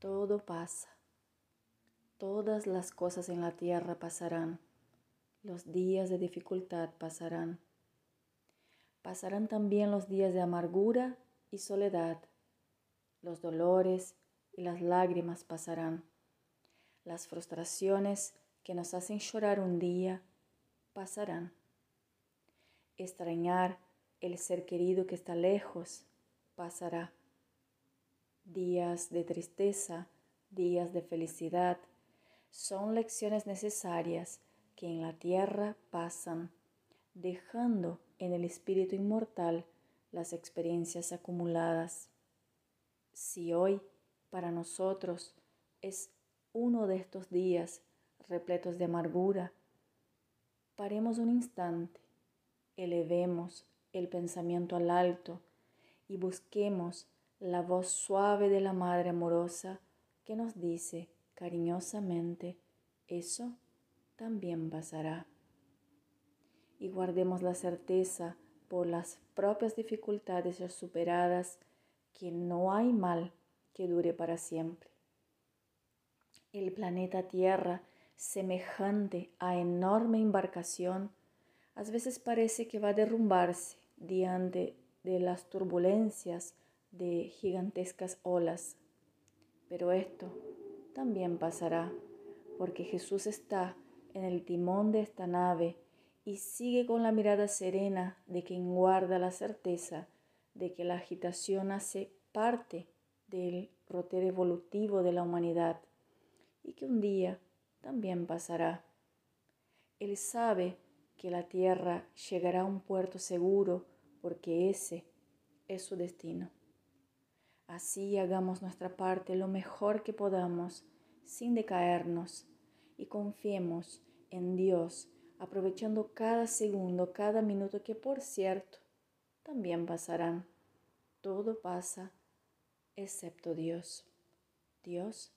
Todo pasa. Todas las cosas en la tierra pasarán. Los días de dificultad pasarán. Pasarán también los días de amargura y soledad. Los dolores y las lágrimas pasarán. Las frustraciones que nos hacen llorar un día pasarán. Extrañar el ser querido que está lejos pasará días de tristeza, días de felicidad, son lecciones necesarias que en la tierra pasan, dejando en el espíritu inmortal las experiencias acumuladas. Si hoy para nosotros es uno de estos días repletos de amargura, paremos un instante, elevemos el pensamiento al alto y busquemos la voz suave de la Madre amorosa que nos dice cariñosamente, eso también pasará. Y guardemos la certeza por las propias dificultades superadas que no hay mal que dure para siempre. El planeta Tierra, semejante a enorme embarcación, a veces parece que va a derrumbarse diante de las turbulencias de gigantescas olas. Pero esto también pasará, porque Jesús está en el timón de esta nave y sigue con la mirada serena de quien guarda la certeza de que la agitación hace parte del rotero evolutivo de la humanidad y que un día también pasará. Él sabe que la tierra llegará a un puerto seguro porque ese es su destino. Así hagamos nuestra parte lo mejor que podamos, sin decaernos, y confiemos en Dios, aprovechando cada segundo, cada minuto que por cierto también pasarán. Todo pasa excepto Dios. Dios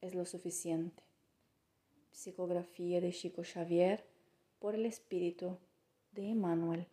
es lo suficiente. Psicografía de Chico Xavier por el Espíritu de Emmanuel.